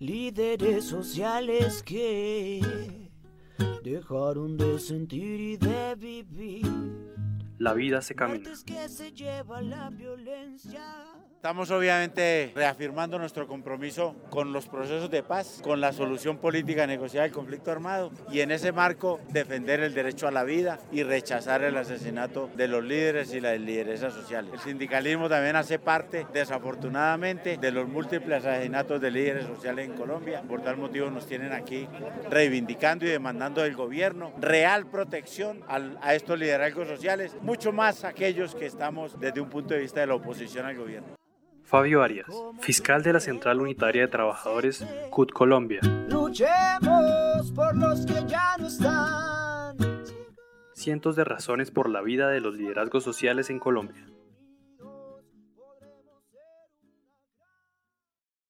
líderes sociales que dejaron de sentir y de vivir. La vida se camina. Muertes que se lleva la violencia. Estamos obviamente reafirmando nuestro compromiso con los procesos de paz, con la solución política negociada del conflicto armado y en ese marco defender el derecho a la vida y rechazar el asesinato de los líderes y las lideresas sociales. El sindicalismo también hace parte, desafortunadamente, de los múltiples asesinatos de líderes sociales en Colombia. Por tal motivo nos tienen aquí reivindicando y demandando del gobierno real protección a estos liderazgos sociales, mucho más aquellos que estamos desde un punto de vista de la oposición al gobierno. Fabio Arias, fiscal de la Central Unitaria de Trabajadores, CUT Colombia. Luchemos por los que ya no están. Cientos de razones por la vida de los liderazgos sociales en Colombia.